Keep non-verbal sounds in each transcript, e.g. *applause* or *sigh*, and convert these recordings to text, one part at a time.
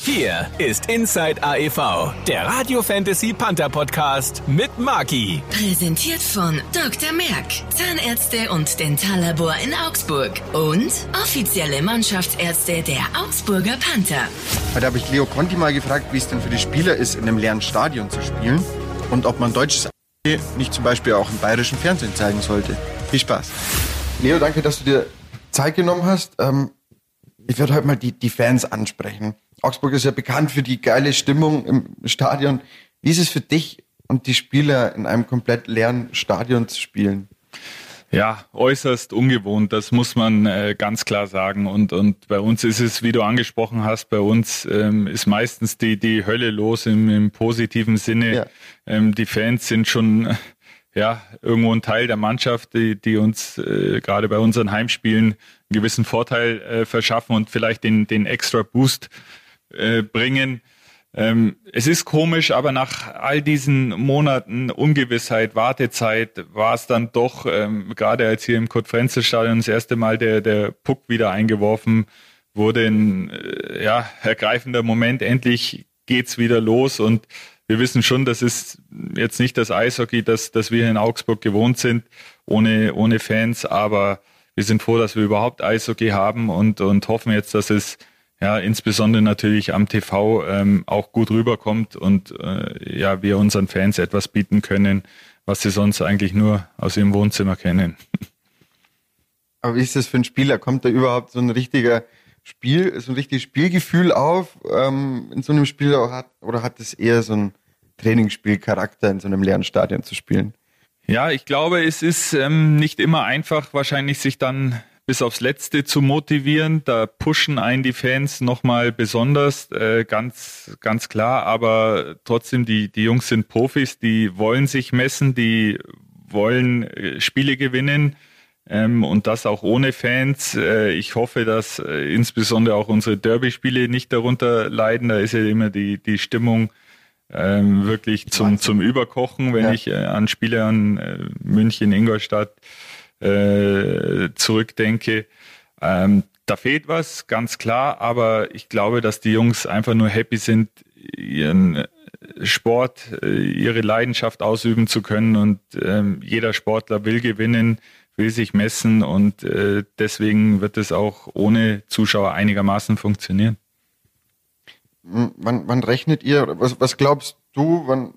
Hier ist Inside AEV, der Radio Fantasy Panther Podcast mit Maki. Präsentiert von Dr. Merck, Zahnärzte und Dentallabor in Augsburg und offizielle Mannschaftsärzte der Augsburger Panther. Heute habe ich Leo Conti mal gefragt, wie es denn für die Spieler ist, in einem leeren Stadion zu spielen und ob man deutsches nicht zum Beispiel auch im bayerischen Fernsehen zeigen sollte. Viel Spaß. Leo, danke, dass du dir Zeit genommen hast. Ähm, ich werde heute mal die, die Fans ansprechen. Augsburg ist ja bekannt für die geile Stimmung im Stadion. Wie ist es für dich und die Spieler in einem komplett leeren Stadion zu spielen? Ja, äußerst ungewohnt, das muss man äh, ganz klar sagen. Und, und bei uns ist es, wie du angesprochen hast, bei uns ähm, ist meistens die, die Hölle los im, im positiven Sinne. Ja. Ähm, die Fans sind schon ja irgendwo ein Teil der Mannschaft, die, die uns äh, gerade bei unseren Heimspielen einen gewissen Vorteil äh, verschaffen und vielleicht den, den extra Boost äh, bringen. Ähm, es ist komisch, aber nach all diesen Monaten Ungewissheit, Wartezeit, war es dann doch, ähm, gerade als hier im Kurt-Frenzel-Stadion das erste Mal der, der Puck wieder eingeworfen wurde, ein äh, ja, ergreifender Moment. Endlich geht's wieder los und wir wissen schon, das ist jetzt nicht das Eishockey, das, das wir in Augsburg gewohnt sind, ohne, ohne Fans, aber wir sind froh, dass wir überhaupt Eishockey haben und, und hoffen jetzt, dass es ja, insbesondere natürlich am TV ähm, auch gut rüberkommt und äh, ja, wir unseren Fans etwas bieten können, was sie sonst eigentlich nur aus ihrem Wohnzimmer kennen. *laughs* Aber wie ist das für ein Spieler? Kommt da überhaupt so ein richtiger Spiel, so ein richtiges Spielgefühl auf ähm, in so einem Spiel auch hat, oder hat es eher so ein Trainingsspielcharakter in so einem leeren Stadion zu spielen? Ja, ich glaube, es ist ähm, nicht immer einfach, wahrscheinlich sich dann bis aufs Letzte zu motivieren. Da pushen einen die Fans nochmal besonders, äh, ganz, ganz klar. Aber trotzdem, die, die Jungs sind Profis, die wollen sich messen, die wollen äh, Spiele gewinnen. Ähm, und das auch ohne Fans. Äh, ich hoffe, dass äh, insbesondere auch unsere Derby-Spiele nicht darunter leiden. Da ist ja immer die, die Stimmung ähm, wirklich zum, zum Überkochen, wenn ja. ich äh, an Spiele an äh, München, Ingolstadt äh, zurückdenke. Ähm, da fehlt was, ganz klar, aber ich glaube, dass die Jungs einfach nur happy sind, ihren äh, Sport, äh, ihre Leidenschaft ausüben zu können und ähm, jeder Sportler will gewinnen, will sich messen und äh, deswegen wird es auch ohne Zuschauer einigermaßen funktionieren. Wann, wann rechnet ihr, was, was glaubst du, wann,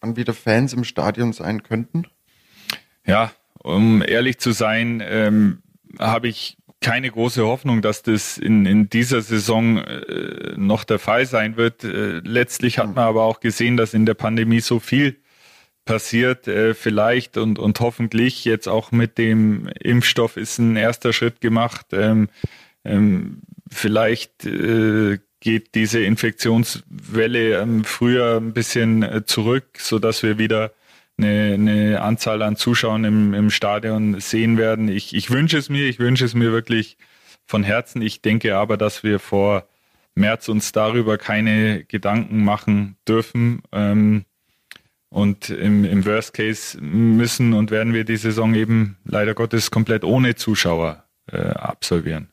wann wieder Fans im Stadion sein könnten? Ja, um ehrlich zu sein, ähm, habe ich keine große Hoffnung, dass das in, in dieser Saison äh, noch der Fall sein wird. Äh, letztlich hat man aber auch gesehen, dass in der Pandemie so viel passiert. Äh, vielleicht und, und hoffentlich jetzt auch mit dem Impfstoff ist ein erster Schritt gemacht. Ähm, ähm, vielleicht äh, geht diese Infektionswelle ähm, früher ein bisschen äh, zurück, so dass wir wieder eine, eine Anzahl an Zuschauern im, im Stadion sehen werden. Ich, ich wünsche es mir, ich wünsche es mir wirklich von Herzen. Ich denke aber, dass wir vor März uns darüber keine Gedanken machen dürfen. Ähm, und im, im Worst Case müssen und werden wir die Saison eben leider Gottes komplett ohne Zuschauer äh, absolvieren.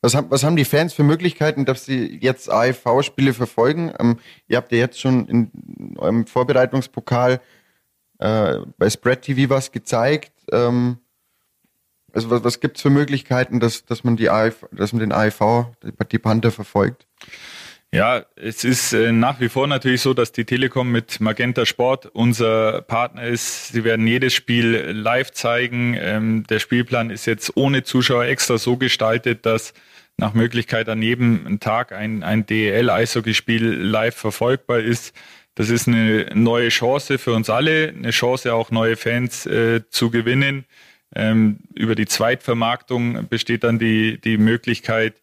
Was haben, was haben die Fans für Möglichkeiten, dass sie jetzt AIV-Spiele verfolgen? Ähm, ihr habt ja jetzt schon in eurem Vorbereitungspokal äh, bei Spread TV was gezeigt. Ähm, also was, was gibt es für Möglichkeiten, dass, dass man die AIV, dass man den die, die Panther verfolgt? Ja, es ist äh, nach wie vor natürlich so, dass die Telekom mit Magenta Sport unser Partner ist. Sie werden jedes Spiel live zeigen. Ähm, der Spielplan ist jetzt ohne Zuschauer extra so gestaltet, dass nach Möglichkeit an jedem Tag ein, ein DEL-Eishockeyspiel live verfolgbar ist. Das ist eine neue Chance für uns alle, eine Chance auch neue Fans äh, zu gewinnen. Ähm, über die Zweitvermarktung besteht dann die, die Möglichkeit,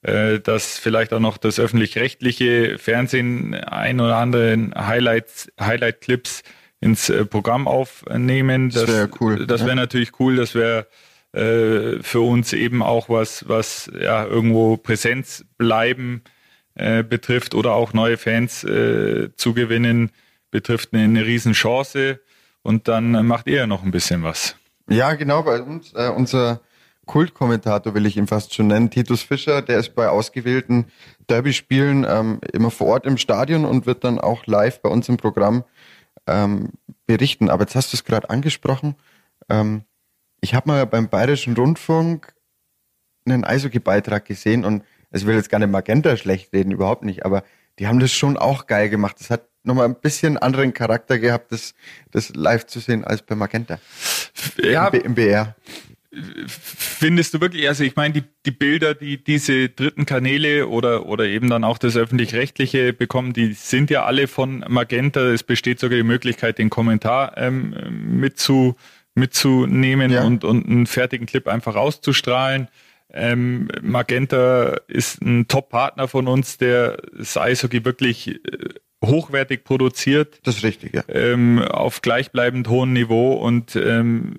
dass vielleicht auch noch das öffentlich-rechtliche Fernsehen ein oder andere Highlights, Highlight-Clips ins äh, Programm aufnehmen. Das wäre cool. Das wäre ja. natürlich cool. Das wäre äh, für uns eben auch was, was ja irgendwo Präsenz bleiben äh, betrifft oder auch neue Fans äh, zu gewinnen, betrifft eine, eine Riesenchance. Und dann macht ihr ja noch ein bisschen was. Ja, genau. Bei uns, äh, unser Kultkommentator, will ich ihn fast schon nennen, Titus Fischer, der ist bei ausgewählten Derby-Spielen ähm, immer vor Ort im Stadion und wird dann auch live bei uns im Programm ähm, berichten. Aber jetzt hast du es gerade angesprochen. Ähm, ich habe mal beim Bayerischen Rundfunk einen Eishockey-Beitrag gesehen und ich will jetzt gar nicht Magenta schlecht reden, überhaupt nicht, aber die haben das schon auch geil gemacht. Das hat nochmal ein bisschen anderen Charakter gehabt, das, das live zu sehen als bei Magenta. Ja, im, im BR. Findest du wirklich, also ich meine, die, die Bilder, die diese dritten Kanäle oder, oder eben dann auch das öffentlich-rechtliche bekommen, die sind ja alle von Magenta. Es besteht sogar die Möglichkeit, den Kommentar ähm, mitzu, mitzunehmen ja. und, und einen fertigen Clip einfach auszustrahlen. Ähm, Magenta ist ein Top-Partner von uns, der das Eishockey wirklich äh, hochwertig produziert. Das ist richtig, ja. Ähm, auf gleichbleibend hohem Niveau und ähm,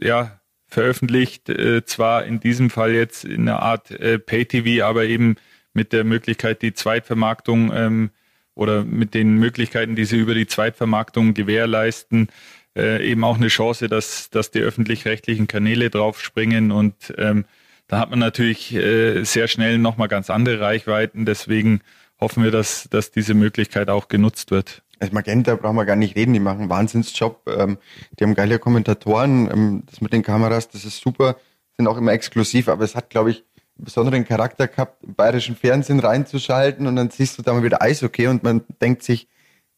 ja, veröffentlicht, äh, zwar in diesem Fall jetzt in einer Art äh, Pay-TV, aber eben mit der Möglichkeit, die Zweitvermarktung ähm, oder mit den Möglichkeiten, die sie über die Zweitvermarktung gewährleisten, äh, eben auch eine Chance, dass, dass die öffentlich-rechtlichen Kanäle draufspringen und ähm, da hat man natürlich äh, sehr schnell nochmal ganz andere Reichweiten. Deswegen hoffen wir, dass, dass diese Möglichkeit auch genutzt wird. Also Magenta brauchen wir gar nicht reden, die machen einen Wahnsinnsjob. Ähm, die haben geile Kommentatoren. Ähm, das mit den Kameras, das ist super, sind auch immer exklusiv, aber es hat, glaube ich, einen besonderen Charakter gehabt, im bayerischen Fernsehen reinzuschalten und dann siehst du da mal wieder Eishockey und man denkt sich,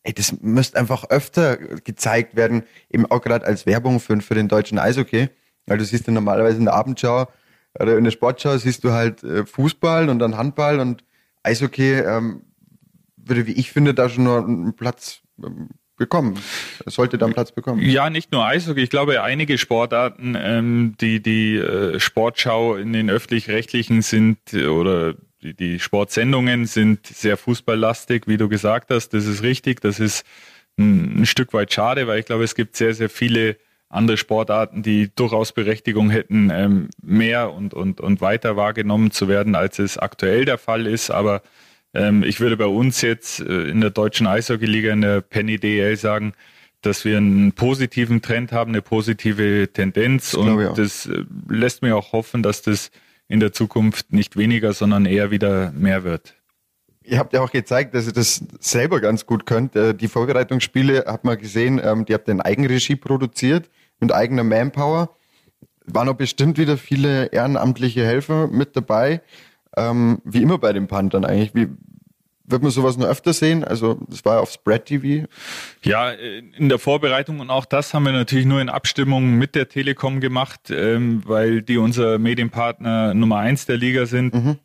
ey, das müsste einfach öfter gezeigt werden, eben auch gerade als Werbung für, für den deutschen Eishockey. Weil du siehst ja normalerweise in der Abendschau oder in der Sportschau siehst du halt äh, Fußball und dann Handball und Eishockey ähm, würde, wie ich finde, da schon nur einen Platz ähm, bekommen. Sollte dann Platz bekommen. Ja, nicht nur Eishockey. Ich glaube, einige Sportarten, ähm, die die äh, Sportschau in den öffentlich-rechtlichen sind äh, oder die, die Sportsendungen sind sehr fußballlastig, wie du gesagt hast. Das ist richtig. Das ist ein, ein Stück weit schade, weil ich glaube, es gibt sehr, sehr viele andere Sportarten, die durchaus Berechtigung hätten, ähm, mehr und, und, und weiter wahrgenommen zu werden, als es aktuell der Fall ist. Aber ähm, ich würde bei uns jetzt äh, in der deutschen Eishockey-Liga, in der Penny DL sagen, dass wir einen positiven Trend haben, eine positive Tendenz. Das und das äh, lässt mir auch hoffen, dass das in der Zukunft nicht weniger, sondern eher wieder mehr wird. Ihr habt ja auch gezeigt, dass ihr das selber ganz gut könnt. Äh, die Vorbereitungsspiele hat man gesehen, ähm, die habt ihr in Eigenregie produziert mit eigener Manpower. Waren auch bestimmt wieder viele ehrenamtliche Helfer mit dabei. Ähm, wie immer bei den Panthern eigentlich. Wie, wird man sowas nur öfter sehen? Also das war ja auf Spread TV. Ja, in der Vorbereitung und auch das haben wir natürlich nur in Abstimmung mit der Telekom gemacht, ähm, weil die unser Medienpartner Nummer eins der Liga sind. Mhm.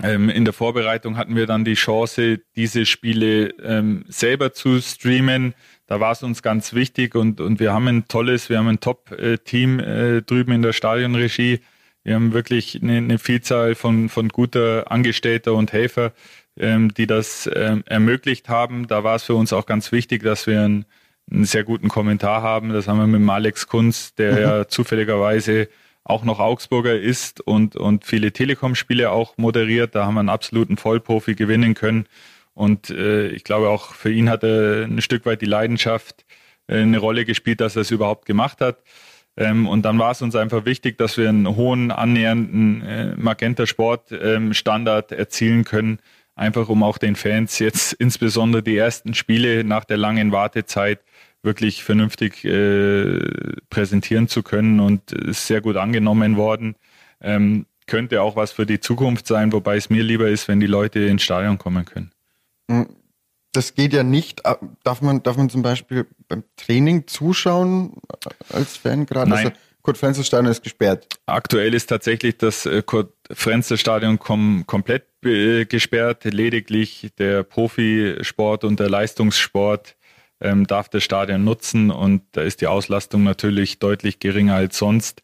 Ähm, in der Vorbereitung hatten wir dann die Chance, diese Spiele ähm, selber zu streamen da war es uns ganz wichtig und, und wir haben ein tolles, wir haben ein Top-Team äh, drüben in der Stadionregie. Wir haben wirklich eine, eine Vielzahl von, von guter Angestellter und Helfer, ähm, die das ähm, ermöglicht haben. Da war es für uns auch ganz wichtig, dass wir einen, einen sehr guten Kommentar haben. Das haben wir mit dem Alex Kunz, der mhm. ja zufälligerweise auch noch Augsburger ist und, und viele Telekom-Spiele auch moderiert. Da haben wir einen absoluten Vollprofi gewinnen können. Und äh, ich glaube auch für ihn hat er ein Stück weit die Leidenschaft äh, eine Rolle gespielt, dass er es überhaupt gemacht hat. Ähm, und dann war es uns einfach wichtig, dass wir einen hohen annähernden äh, Magenta Sport ähm, Standard erzielen können, einfach um auch den Fans jetzt *laughs* insbesondere die ersten Spiele nach der langen Wartezeit wirklich vernünftig äh, präsentieren zu können und ist sehr gut angenommen worden. Ähm, könnte auch was für die Zukunft sein, wobei es mir lieber ist, wenn die Leute ins Stadion kommen können. Das geht ja nicht. Ah, darf man, darf man zum Beispiel beim Training zuschauen als Fan gerade? Nein. Also, Kurt-Frenzel-Stadion ist gesperrt. Aktuell ist tatsächlich das äh, Kurt-Frenzel-Stadion kom komplett äh, gesperrt. Lediglich der Profisport und der Leistungssport ähm, darf das Stadion nutzen und da ist die Auslastung natürlich deutlich geringer als sonst,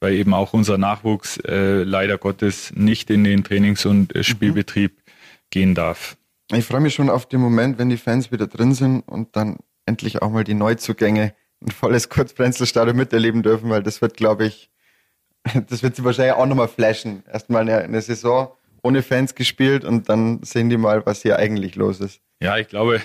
weil eben auch unser Nachwuchs äh, leider Gottes nicht in den Trainings- und äh, mhm. Spielbetrieb mhm. gehen darf. Ich freue mich schon auf den Moment, wenn die Fans wieder drin sind und dann endlich auch mal die Neuzugänge ein volles Kurzbrenzelstadion miterleben dürfen, weil das wird, glaube ich, *laughs* das wird sie wahrscheinlich auch nochmal flashen. Erstmal eine, eine Saison ohne Fans gespielt und dann sehen die mal, was hier eigentlich los ist. Ja, ich glaube,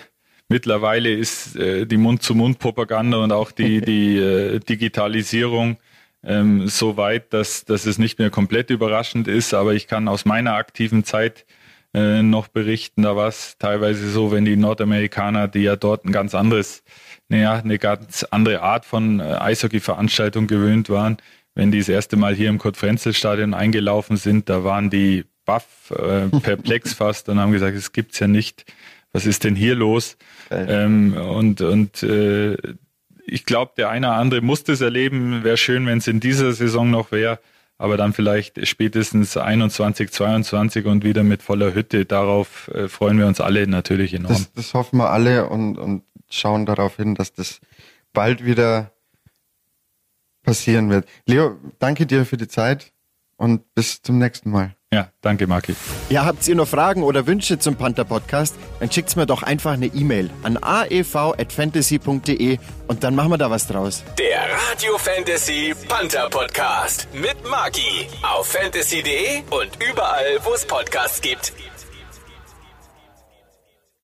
mittlerweile ist äh, die Mund-zu-Mund-Propaganda und auch die, *laughs* die äh, Digitalisierung ähm, so weit, dass, dass es nicht mehr komplett überraschend ist. Aber ich kann aus meiner aktiven Zeit äh, noch berichten, da war es teilweise so, wenn die Nordamerikaner, die ja dort ein ganz anderes, naja, eine ganz andere Art von äh, Eishockey-Veranstaltung gewöhnt waren, wenn die das erste Mal hier im Kurt-Frenzel-Stadion eingelaufen sind, da waren die baff, äh, *laughs* perplex fast und haben gesagt, es gibt's ja nicht. Was ist denn hier los? Ähm, und und äh, ich glaube, der eine oder andere muss das erleben. Wäre schön, wenn es in dieser Saison noch wäre, aber dann vielleicht spätestens 21, 22 und wieder mit voller Hütte. Darauf äh, freuen wir uns alle natürlich enorm. Das, das hoffen wir alle und, und schauen darauf hin, dass das bald wieder passieren wird. Leo, danke dir für die Zeit und bis zum nächsten Mal. Ja, danke, Marki. Ja, habt ihr noch Fragen oder Wünsche zum Panther Podcast? Dann schickt's mir doch einfach eine E-Mail an aev@fantasy.de und dann machen wir da was draus. Der Radio Fantasy Panther Podcast mit Maki auf fantasy.de und überall, wo es Podcasts gibt.